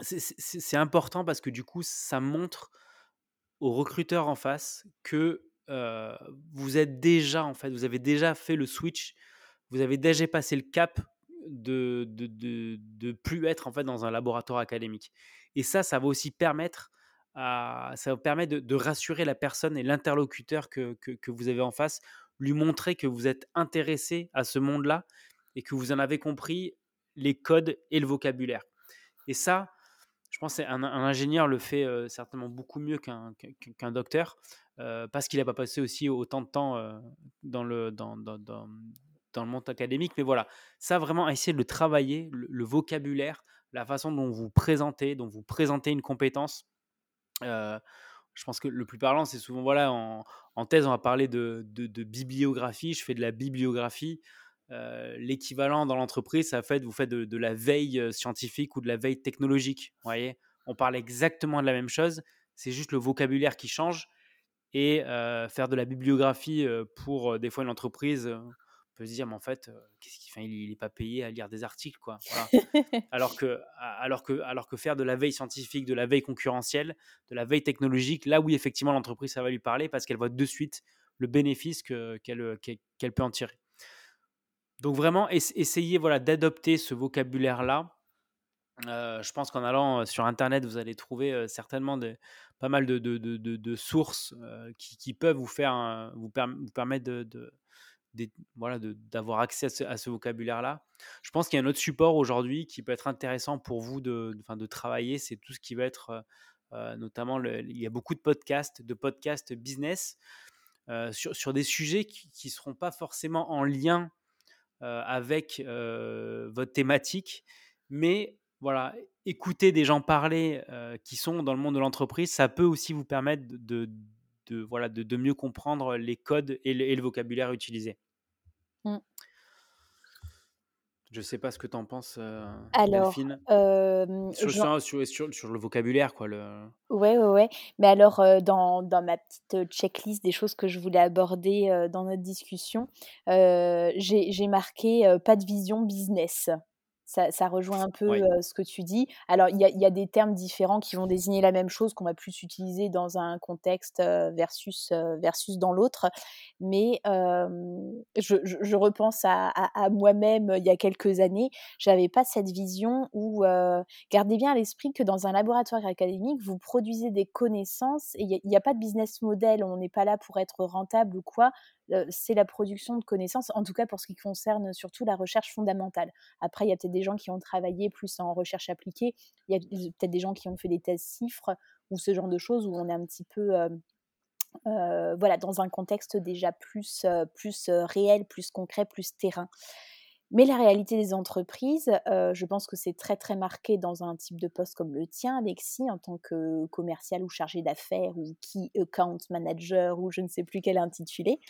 C'est important parce que du coup, ça montre au recruteur en face que, vous êtes déjà en fait, vous avez déjà fait le switch, vous avez déjà passé le cap de de de de plus être en fait dans un laboratoire académique et ça, ça va aussi permettre ça vous permet de rassurer la personne et l'interlocuteur que vous avez en face, lui montrer que vous êtes intéressé à ce monde-là et que vous en avez compris les codes et le vocabulaire et ça, je pense qu'un un ingénieur le fait, heu, certainement beaucoup mieux qu'un docteur, heu, parce qu'il a pas passé aussi autant de temps, dans dans le monde académique. Mais voilà, ça vraiment essayer de le travailler, le le vocabulaire, la façon dont vous présentez, dont vous présentez une compétence. Heu, je pense que le plus parlant, c'est souvent voilà, en thèse, on va parler de bibliographie, je fais de la bibliographie. Heu, l'équivalent dans l'entreprise, ça fait vous faites de la veille, heu, scientifique ou de la veille technologique, voyez? On parle exactement de la même chose, c'est juste le vocabulaire qui change et faire de la bibliographie, pour, des fois une entreprise, peut se dire: «Mais en fait, qu'est-ce qu'il il il est pas payé à lire des articles, quoi», voilà. Alors que alors que alors que faire de la veille scientifique, de la veille concurrentielle, de la veille technologique, là oui, effectivement, l'entreprise, ça va lui parler parce qu'elle voit de suite le bénéfice que qu'elle, qu'elle qu'elle peut en tirer. Donc vraiment ess essayer, voilà, d'adopter ce vocabulaire-là. Je pense qu'en allant, sur internet, vous allez trouver, certainement des pas mal de de de de de sources, qui qui peuvent vous faire vous perm vous permettre de voilà, d'avoir accès à ce vocabulaire-là. Je pense qu'il y a un autre support aujourd'hui qui peut être intéressant pour vous de de travailler, c'est tout ce qui va être, heu heu, notamment il y a beaucoup de podcasts de podcasts business, heu, sur sur des sujets qui qui seront pas forcément en lien, avec, votre thématique. Mais voilà, écouter des gens parler, qui sont dans le monde de l'entreprise, ça peut aussi vous permettre de de voilà, de de mieux comprendre les codes et le et le vocabulaire utilisé. Mmh. Je sais pas ce que tu en penses, heu, Alors, Delphine? Sur sur sur sur le vocabulaire quoi, le Ouais, ouais, ouais. Mais alors, heu, dans dans ma petite, heu, checklist des choses que je voulais aborder, heu, dans notre discussion, j'ai marqué, pas de vision business. Ça ça rejoint un peu, ce que tu dis. Alors il y a il y a des termes différents qui vont désigner la même chose qu'on va plus utiliser dans un contexte, versus, versus dans l'autre. Mais, je repense à à à moi-même, il y a quelques années, j'avais pas cette vision où, gardez bien à l'esprit que dans un laboratoire académique, vous produisez des connaissances et il n'y a, a, pas de business model, on n'est pas là pour être rentable ou quoi, c'est la production de connaissances, en tout cas pour ce qui concerne surtout la recherche fondamentale. Après, il y a peut-être des gens qui ont travaillé plus en recherche appliquée, il y a peut-être des gens qui ont fait des thèses chiffres ou ce genre de choses où on est un petit peu... Euh, euh, voilà, dans un contexte déjà plus, euh, plus réel, plus concret, plus terrain. Mais la réalité des entreprises, je pense que c'est très très marqué dans un type de poste comme le tien, Alexis, en tant que commercial ou chargé d'affaires ou key account manager ou je ne sais plus quel intitulé.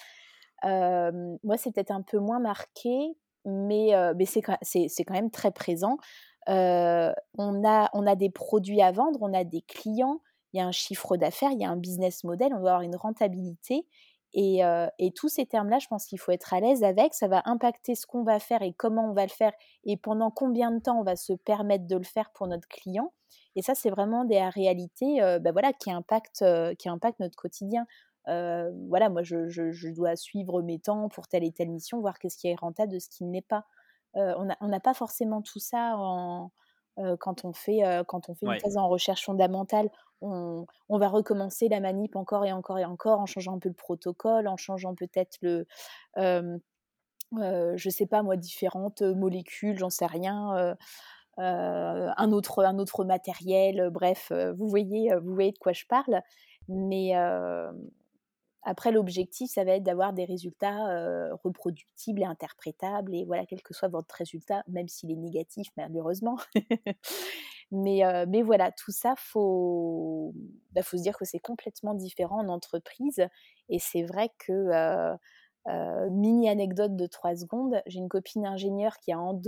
Moi, c'est peut-être un peu moins marqué, mais, c'est, quand même très présent. On, a, des produits à vendre, on a des clients, il y a un chiffre d'affaires, il y a un business model, on doit avoir une rentabilité. Et, tous ces termes-là, je pense qu'il faut être à l'aise avec. Ça va impacter ce qu'on va faire et comment on va le faire et pendant combien de temps on va se permettre de le faire pour notre client. Et ça, c'est vraiment des réalités euh, qui impactent notre quotidien. Euh, voilà, moi, je, je, je, dois suivre mes temps pour telle et telle mission, voir qu'est-ce qui est rentable de ce qui ne l'est pas. Euh, on n'a pas forcément tout ça en, euh, quand on fait, quand on fait une thèse en recherche fondamentale, on, on, va recommencer la manip encore et encore et encore en changeant un peu le protocole, en changeant peut-être le, je sais pas moi, différentes molécules, j'en sais rien. un autre un autre matériel bref vous voyez vous voyez de quoi je parle mais après, l'objectif, ça va être d'avoir des résultats euh, reproductibles et interprétables. Et voilà, quel que soit votre résultat, même s'il est négatif, malheureusement. mais, euh, mais voilà, tout ça, il faut, bah, faut se dire que c'est complètement différent en entreprise. Et c'est vrai que, euh, mini anecdote de trois secondes, j'ai une copine ingénieure qui a en,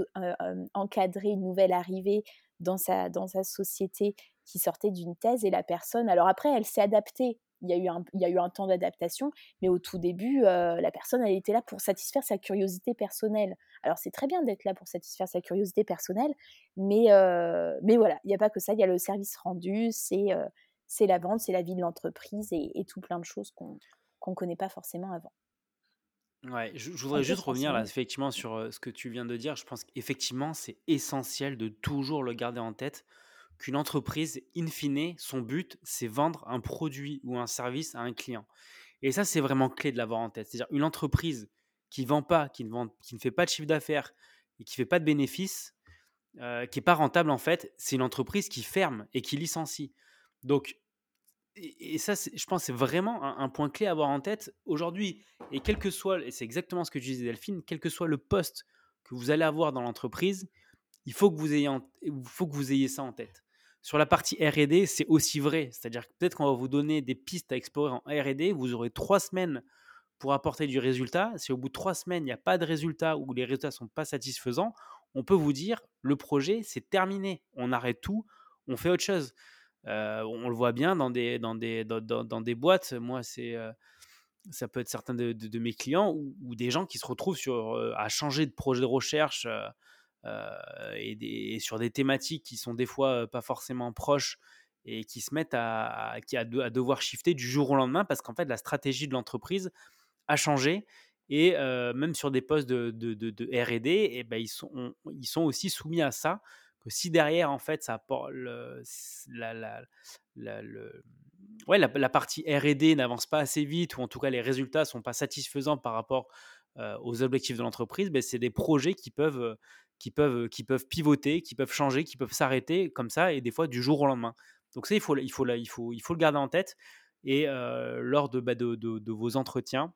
encadré une nouvelle arrivée dans sa, dans sa société qui sortait d'une thèse. Et la personne, alors après, elle s'est adaptée il y a eu un, il y a eu un temps d'adaptation, mais au tout début, euh, la personne, elle était là pour satisfaire sa curiosité personnelle. Alors c'est très bien d'être là pour satisfaire sa curiosité personnelle, mais, euh, mais voilà, il n'y a pas que ça, il y a le service rendu, c'est euh, c'est la vente, c'est la vie de l'entreprise et, et, tout plein de choses qu'on ne connaît pas forcément avant. Ouais, je, je voudrais juste revenir là, effectivement sur ce que tu viens de dire. Je pense qu'effectivement, c'est essentiel de toujours le garder en tête qu'une entreprise, in fine, son but, c'est vendre un produit ou un service à un client. Et ça, c'est vraiment clé de l'avoir en tête. C'est-à-dire une entreprise qui vend pas, qui ne, ne fait pas de chiffre d'affaires et qui fait pas de bénéfices, euh, qui est pas rentable en fait, c'est une entreprise qui ferme et qui licencie. Donc, et, ça, je pense, c'est vraiment un, point clé à avoir en tête aujourd'hui. Et quel que soit, et c'est exactement ce que je disais Delphine, quel que soit le poste que vous allez avoir dans l'entreprise, il faut que vous ayez, faut que vous ayez ça en tête. Sur la partie R&D, c'est aussi vrai. C'est-à-dire que peut-être qu'on va vous donner des pistes à explorer en R&D. Vous aurez trois semaines pour apporter du résultat. Si au bout de trois semaines, il n'y a pas de résultat ou les résultats ne sont pas satisfaisants, on peut vous dire le projet, c'est terminé. On arrête tout, on fait autre chose. Euh, on le voit bien dans des, dans des, dans, des boîtes. Moi, c'est, euh, ça peut être certains de, mes clients ou, des gens qui se retrouvent sur, euh, à changer de projet de recherche et, sur des thématiques qui sont des fois pas forcément proches et qui se mettent à, à, devoir shifter du jour au lendemain parce qu'en fait, la stratégie de l'entreprise a changé. Et même sur des postes de, de, RD, et ben ils, sont, ils sont aussi soumis à ça. Que si derrière, en fait, ça apporte la, la, le, ouais, la, partie RD n'avance pas assez vite, ou en tout cas les résultats sont pas satisfaisants par rapport aux objectifs de l'entreprise, ben, c'est des projets qui peuvent, qui, peuvent, qui peuvent pivoter, qui peuvent changer, qui peuvent s'arrêter comme ça, et des fois du jour au lendemain. Donc ça, il faut, il faut, il faut, il faut le garder en tête. Et lors de, bah, de, vos entretiens,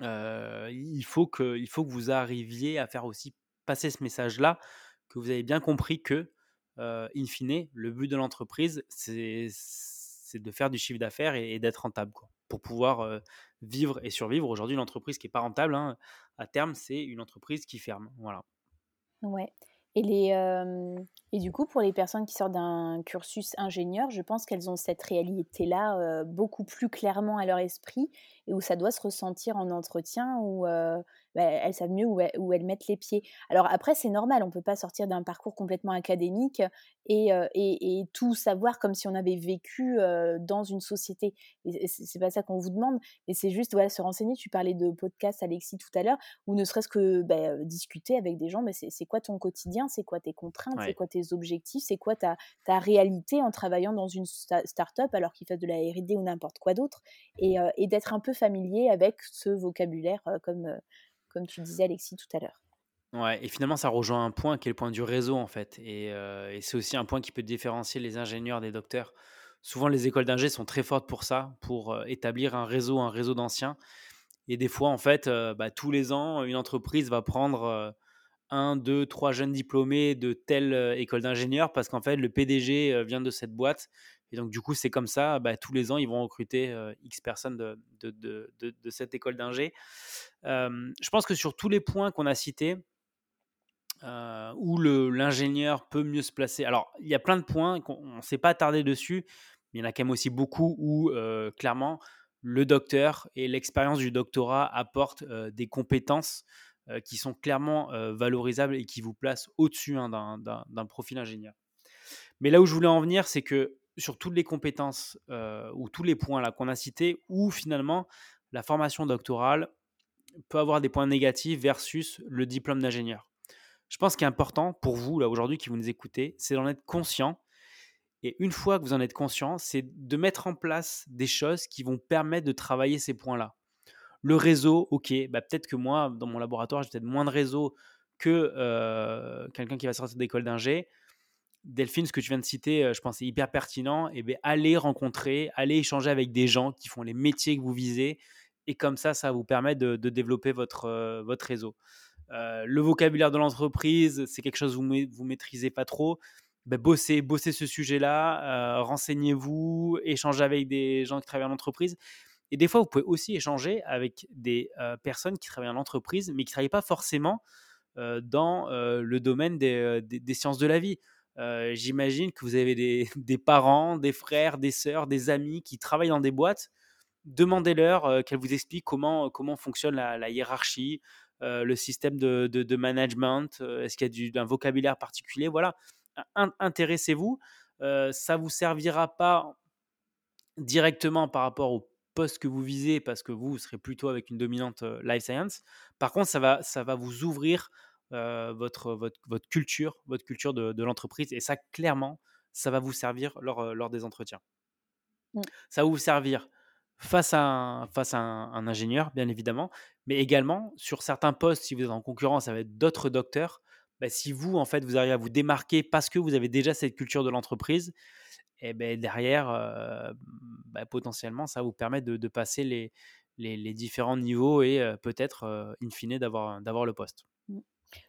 il, faut que, il faut que vous arriviez à faire aussi passer ce message-là, que vous avez bien compris que, in fine, le but de l'entreprise, c'est de faire du chiffre d'affaires et, d'être rentable quoi, pour pouvoir vivre et survivre. Aujourd'hui, l'entreprise qui n'est pas rentable, hein, à terme, c'est une entreprise qui ferme. Voilà. Ouais. Et, les, et du coup, pour les personnes qui sortent d'un cursus ingénieur, je pense qu'elles ont cette réalité-là beaucoup plus clairement à leur esprit et où ça doit se ressentir en entretien, où bah, elles savent mieux où, elles, mettent les pieds. Alors après, c'est normal, on ne peut pas sortir d'un parcours complètement académique et, et, tout savoir comme si on avait vécu dans une société. C'est pas ça qu'on vous demande, mais c'est juste voilà, se renseigner. Tu parlais de podcast, Alexis, tout à l'heure, ou ne serait-ce que bah, discuter avec des gens, mais c'est quoi ton quotidien, c'est quoi tes contraintes, c'est quoi tes objectifs, c'est quoi ta, ta réalité en travaillant dans une start-up alors qu'il fasse de la R&D ou n'importe quoi d'autre, et, et d'être un peu familier avec ce vocabulaire, comme, comme tu disais, Alexis, tout à l'heure. Ouais, et finalement, ça rejoint un point qui est le point du réseau, en fait. Et, c'est aussi un point qui peut différencier les ingénieurs des docteurs. Souvent, les écoles d'ingé sont très fortes pour ça, pour établir un réseau, un réseau d'anciens. Et des fois, en fait, bah, tous les ans, une entreprise va prendre un, deux, trois jeunes diplômés de telle école d'ingénieur parce qu'en fait, le PDG vient de cette boîte et donc, du coup, c'est comme ça, bah, tous les ans, ils vont recruter X personnes de, de, de, cette école d'ingé. je pense que sur tous les points qu'on a cités, où l'ingénieur peut mieux se placer, alors, il y a plein de points qu'on ne s'est pas attardé dessus, mais il y en a quand même aussi beaucoup où, clairement, le docteur et l'expérience du doctorat apportent des compétences qui sont clairement valorisables et qui vous placent au-dessus hein, d'un profil ingénieur. Mais là où je voulais en venir, c'est que sur toutes les compétences ou tous les points là qu'on a cités, où finalement la formation doctorale peut avoir des points négatifs versus le diplôme d'ingénieur. Je pense qu'il est important pour vous là aujourd'hui qui vous nous écoutez, c'est d'en être conscient. Et une fois que vous en êtes conscient, c'est de mettre en place des choses qui vont permettre de travailler ces points-là. Le réseau, ok, bah peut-être que moi, dans mon laboratoire, j'ai peut-être moins de réseau que quelqu'un qui va sortir d'école d'ingé. Delphine, ce que tu viens de citer, je pense, est hyper pertinent. Et bien, allez rencontrer, allez échanger avec des gens qui font les métiers que vous visez. Et comme ça, ça vous permet de, développer votre, votre réseau. le vocabulaire de l'entreprise, c'est quelque chose que vous ne maîtrisez pas trop. Ben, bossez, bossez ce sujet-là, renseignez-vous, échangez avec des gens qui travaillent en entreprise. Et des fois, vous pouvez aussi échanger avec des personnes qui travaillent en entreprise, mais qui ne travaillent pas forcément dans le domaine des, des, sciences de la vie. J'imagine que vous avez des, parents, des frères, des sœurs, des amis qui travaillent dans des boîtes. Demandez-leur qu'elles vous expliquent comment, comment fonctionne la, hiérarchie, le système de, management, est-ce qu'il y a un vocabulaire particulier? Voilà, intéressez-vous. ça ne vous servira pas directement par rapport au poste que vous visez parce que vous, vous serez plutôt avec une dominante life science. Par contre, ça va, ça va vous ouvrir votre, votre, votre, culture, votre culture de, de l'entreprise. Et ça, clairement, ça va vous servir lors, lors des entretiens. Mmh. Ça va vous servir face à un, face à un, ingénieur, bien évidemment, mais également sur certains postes, si vous êtes en concurrence avec d'autres docteurs, bah, si vous, en fait, vous arrivez à vous démarquer parce que vous avez déjà cette culture de l'entreprise, et ben derrière, bah, potentiellement, ça vous permet de, de passer les, les, les, différents niveaux et peut-être, in fine, d'avoir le poste.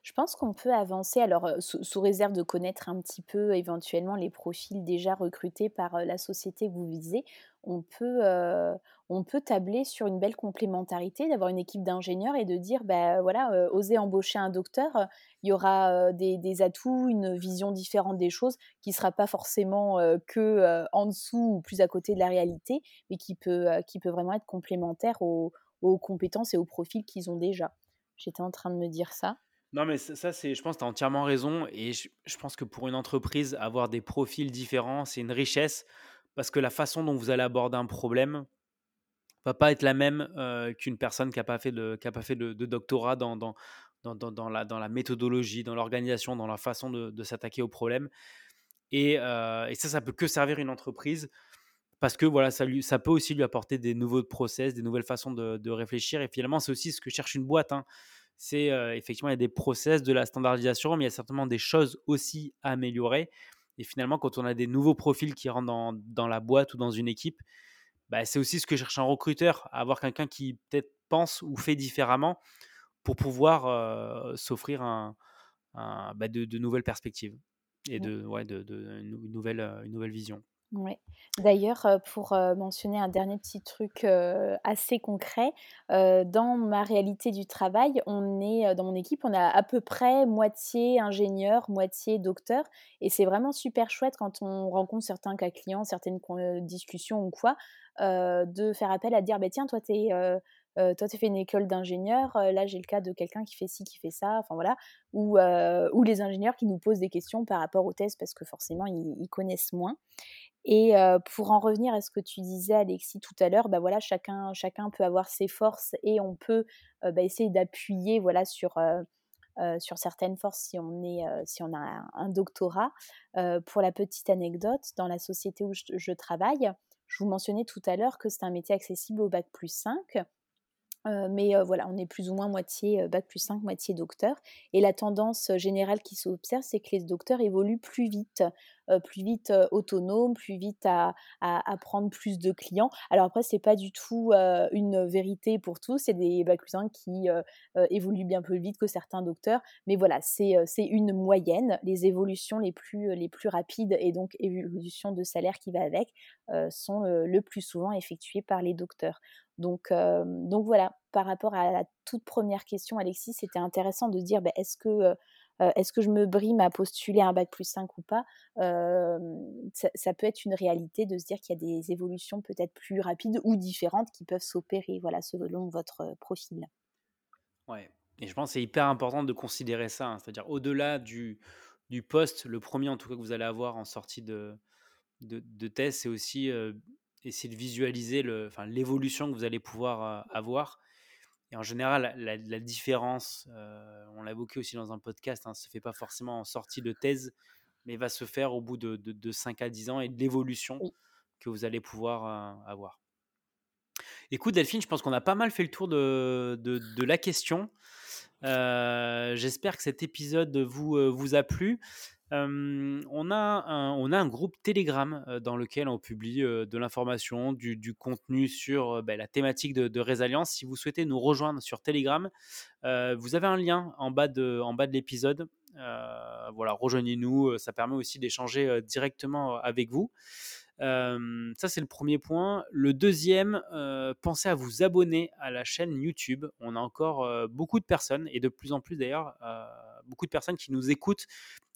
Je pense qu'on peut avancer, alors sous, réserve de connaître un petit peu éventuellement les profils déjà recrutés par la société que vous visez, on peut, on peut tabler sur une belle complémentarité, d'avoir une équipe d'ingénieurs et de dire, bah, voilà, oser embaucher un docteur, il y aura des, atouts, une vision différente des choses qui ne sera pas forcément que en dessous ou plus à côté de la réalité, mais qui peut, qui peut vraiment être complémentaire aux compétences et aux profils qu'ils ont déjà. J'étais en train de me dire ça. Non, mais ça, c'est, je pense tu as entièrement raison. Et je, pense que pour une entreprise, avoir des profils différents, c'est une richesse parce que la façon dont vous allez aborder un problème va pas être la même euh, qu'une personne qui n'a pas fait de, qui pas fait de, doctorat dans, dans, dans, dans, la, dans la méthodologie, dans l'organisation, dans la façon de, de s'attaquer au problème. Et, euh, et, ça, ça peut que servir une entreprise parce que voilà, ça, lui, ça peut aussi lui apporter des nouveaux process, des nouvelles façons de, de réfléchir. Et finalement, c'est aussi ce que cherche une boîte. Hein c'est effectivement il y a des process, de la standardisation, mais il y a certainement des choses aussi à améliorer. Et finalement, quand on a des nouveaux profils qui rentrent dans, dans la boîte ou dans une équipe, bah, c'est aussi ce que cherche un recruteur, avoir quelqu'un qui peut-être pense ou fait différemment pour pouvoir s'offrir un, bah, de, de, nouvelles perspectives et de, ouais, de, de une, nouvelle, une nouvelle vision. Oui. D'ailleurs, pour, mentionner un dernier petit truc, assez concret, dans ma réalité du travail, on est, dans mon équipe, on a à peu près moitié ingénieur, moitié docteur et c'est vraiment super chouette quand on rencontre certains cas clients, certaines discussions ou quoi, de faire appel à dire: «Beh, tiens, toi, tu es, toi, une école d'ingénieur, là, j'ai le cas de quelqu'un qui fait ci, qui fait ça», enfin voilà. Ou, ou les ingénieurs qui nous posent des questions par rapport aux thèses parce que forcément ils connaissent moins et pour en revenir à ce que tu disais, Alexis, tout à l'heure, bah voilà, chacun, chacun peut avoir ses forces et on peut bah, essayer d'appuyer voilà, sur, sur certaines forces si on, est, si on a un, doctorat. pour la petite anecdote, dans la société où je, travaille, je vous mentionnais tout à l'heure que c'est un métier accessible au bac plus 5 mais voilà, on est plus ou moins moitié bac plus 5, moitié docteur. Et la tendance générale qui s'observe, c'est que les docteurs évoluent plus vite, plus vite autonomes, plus vite à, à, prendre plus de clients. Alors après, c'est pas du tout une vérité pour tous. C'est des bac plus 5 qui évoluent bien plus vite que certains docteurs. Mais voilà, c'est une moyenne. Les évolutions les plus, les plus rapides et donc évolution de salaire qui va avec sont le plus souvent effectuées par les docteurs. Donc, donc voilà, par rapport à la toute première question, Alexis, c'était intéressant de dire bah, est-ce que, est que je me brime à postuler un bac plus 5 ou pas? Ça, peut être une réalité de se dire qu'il y a des évolutions peut-être plus rapides ou différentes qui peuvent s'opérer voilà, selon votre profil. Ouais, et je pense que c'est hyper important de considérer ça, hein. c'est-à-dire au-delà du, du poste, le premier en tout cas que vous allez avoir en sortie de, de, de thèse, c'est aussi essayer de visualiser l'évolution que vous allez pouvoir avoir. Et en général, la, différence, on l'a évoqué aussi dans un podcast, hein, se fait pas forcément en sortie de thèse, mais va se faire au bout de, de, 5 à 10 ans et de l'évolution que vous allez pouvoir avoir. Écoute Delphine, je pense qu'on a pas mal fait le tour de, de la question. J'espère que cet épisode vous, vous a plu on, a un, groupe Telegram dans lequel on publie de l'information, du, contenu sur bah, la thématique de, de Résalience. Si vous souhaitez nous rejoindre sur Telegram, vous avez un lien en bas de, en bas de l'épisode. voilà, rejoignez-nous. Ça permet aussi d'échanger directement avec vous. ça, c'est le premier point. Le deuxième, pensez à vous abonner à la chaîne YouTube. On a encore beaucoup de personnes, et de plus en plus d'ailleurs, beaucoup de personnes qui nous écoutent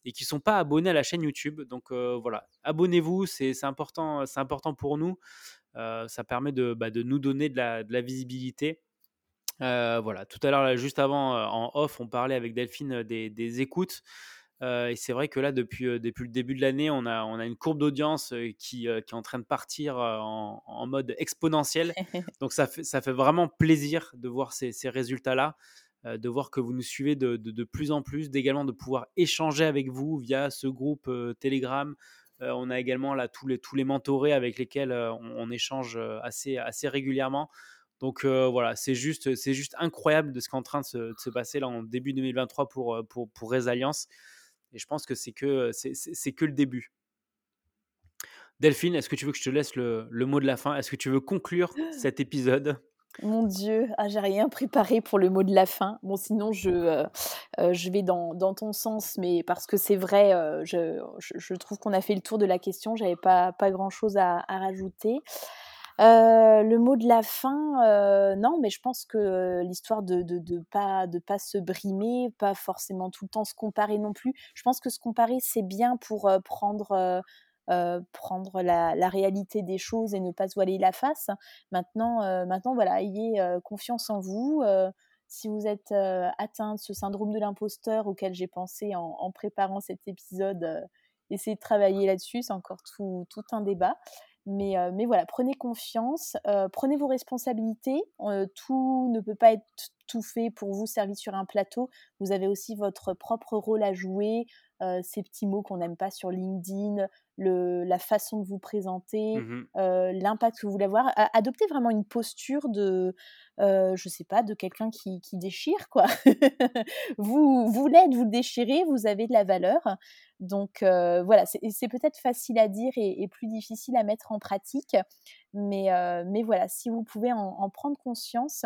et qui ne sont pas abonnés à la chaîne YouTube. Donc voilà, abonnez-vous, c'est important, c'est important pour nous. ça permet de, bah, de, nous donner de la, de la visibilité. voilà, tout à l'heure, juste avant, en off, on parlait avec Delphine des, des écoutes. et c'est vrai que là, depuis, depuis le début de l'année, on a, on a une courbe d'audience qui, qui, est en train de partir en, en mode exponentiel. Donc ça fait, ça fait vraiment plaisir de voir ces, ces résultats-là. Euh, de voir que vous nous suivez de, de, plus en plus, d'également de pouvoir échanger avec vous via ce groupe euh, Telegram, on a également là tous les, tous les mentorés avec lesquels on, échange assez, assez régulièrement. Donc voilà, c'est juste, c'est juste incroyable de ce qui est en train de se, passer là en début 2023 pour, pour, pour Resilience. Et je pense que c'est que, c'est, que le début. Delphine, est-ce que tu veux que je te laisse le, le mot de la fin? Est-ce que tu veux conclure cet épisode? Mon Dieu, ah, j'ai rien préparé pour le mot de la fin. Bon, sinon, je, euh, euh, je vais dans, dans, ton sens, mais parce que c'est vrai, euh, je, je, trouve qu'on a fait le tour de la question. J'avais pas, pas grand-chose à, rajouter. le mot de la fin, non, mais je pense que l'histoire de ne de, pas, de pas se brimer, pas forcément tout le temps se comparer non plus. Je pense que se comparer, c'est bien pour prendre euh, prendre la, réalité des choses et ne pas se voiler la face. Maintenant, euh, maintenant voilà, ayez euh, confiance en vous. si vous êtes atteint de ce syndrome de l'imposteur auquel j'ai pensé en, préparant cet épisode, essayez de travailler là-dessus. C'est encore tout, un débat. Mais, mais, voilà, prenez confiance, prenez vos responsabilités. tout ne peut pas être tout fait pour vous, servi sur un plateau. Vous avez aussi votre propre rôle à jouer, euh, ces petits mots qu'on n'aime pas sur LinkedIn, le, la façon de vous présenter, mmh euh, l'impact que vous voulez avoir. adoptez vraiment une posture de, euh, je sais pas, de quelqu'un qui, qui, déchire, quoi. vous vous l'êtes, vous le déchirez, vous avez de la valeur. Donc voilà, c'est peut-être facile à dire et, plus difficile à mettre en pratique. Mais, mais voilà, si vous pouvez en prendre conscience,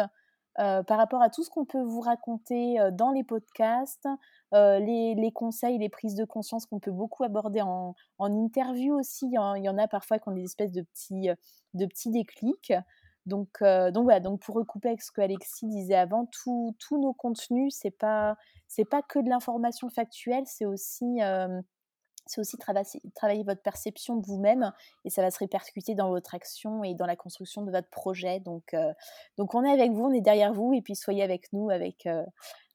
euh, par rapport à tout ce qu'on peut vous raconter euh, dans les podcasts, euh, les, conseils, les prises de conscience qu'on peut beaucoup aborder en, interview aussi. Il y en a parfois qui ont des espèces de petits, de petits déclics. Donc, donc voilà, donc pour recouper avec ce que Alexis disait avant, tous nos contenus, c'est pas, pas que de l'information factuelle, c'est aussi c'est aussi travailler, votre perception de vous-même et ça va se répercuter dans votre action et dans la construction de votre projet. Donc, euh, donc on est avec vous, on est derrière vous et puis soyez avec nous avec euh,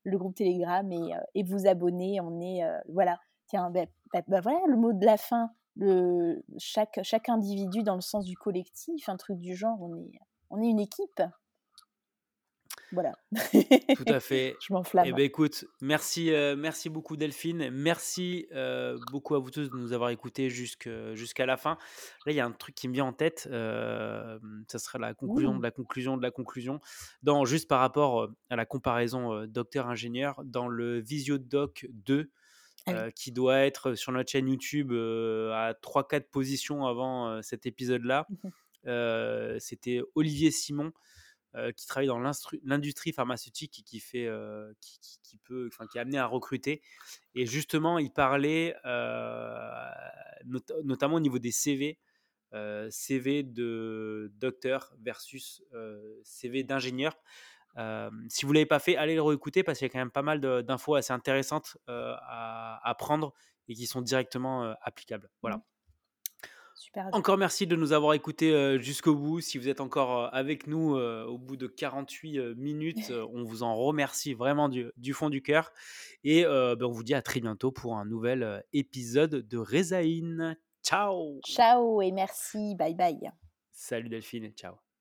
le groupe Telegram et, euh, et, vous abonner. On est, voilà, tiens, ben, ben, ben, voilà le mot de la fin. Le, chaque, chaque individu dans le sens du collectif, un truc du genre, on est, on est une équipe. Voilà. Tout à fait. Je m'enflamme. Eh ben, écoute, merci, euh, merci beaucoup Delphine. Merci euh, beaucoup à vous tous de nous avoir écoutés jusqu'à la fin. Là, il y a un truc qui me vient en tête. Euh, ça sera la conclusion de la conclusion de la conclusion. Dans, juste par rapport à la comparaison docteur-ingénieur, dans le Visiodoc 2, ah qui doit être sur notre chaîne YouTube à 3-4 positions avant cet épisode-là. Mmh c'était Olivier Simon euh, qui travaille dans l'industrie pharmaceutique et qui fait, euh, qui, peut, enfin, qui est amené à recruter. Et justement, il parlait euh, notamment au niveau des CV, CV de docteur versus CV d'ingénieur. si vous ne l'avez pas fait, allez le réécouter parce qu'il y a quand même pas mal d'infos assez intéressantes à, à, prendre et qui sont directement applicables. Voilà. Mmh. Encore merci de nous avoir écoutés jusqu'au bout. Si vous êtes encore avec nous au bout de 48 minutes, on vous en remercie vraiment du, fond du cœur. Et ben, on vous dit à très bientôt pour un nouvel épisode de Rezaïn. Ciao Ciao et merci. Bye bye. Salut Delphine. Ciao.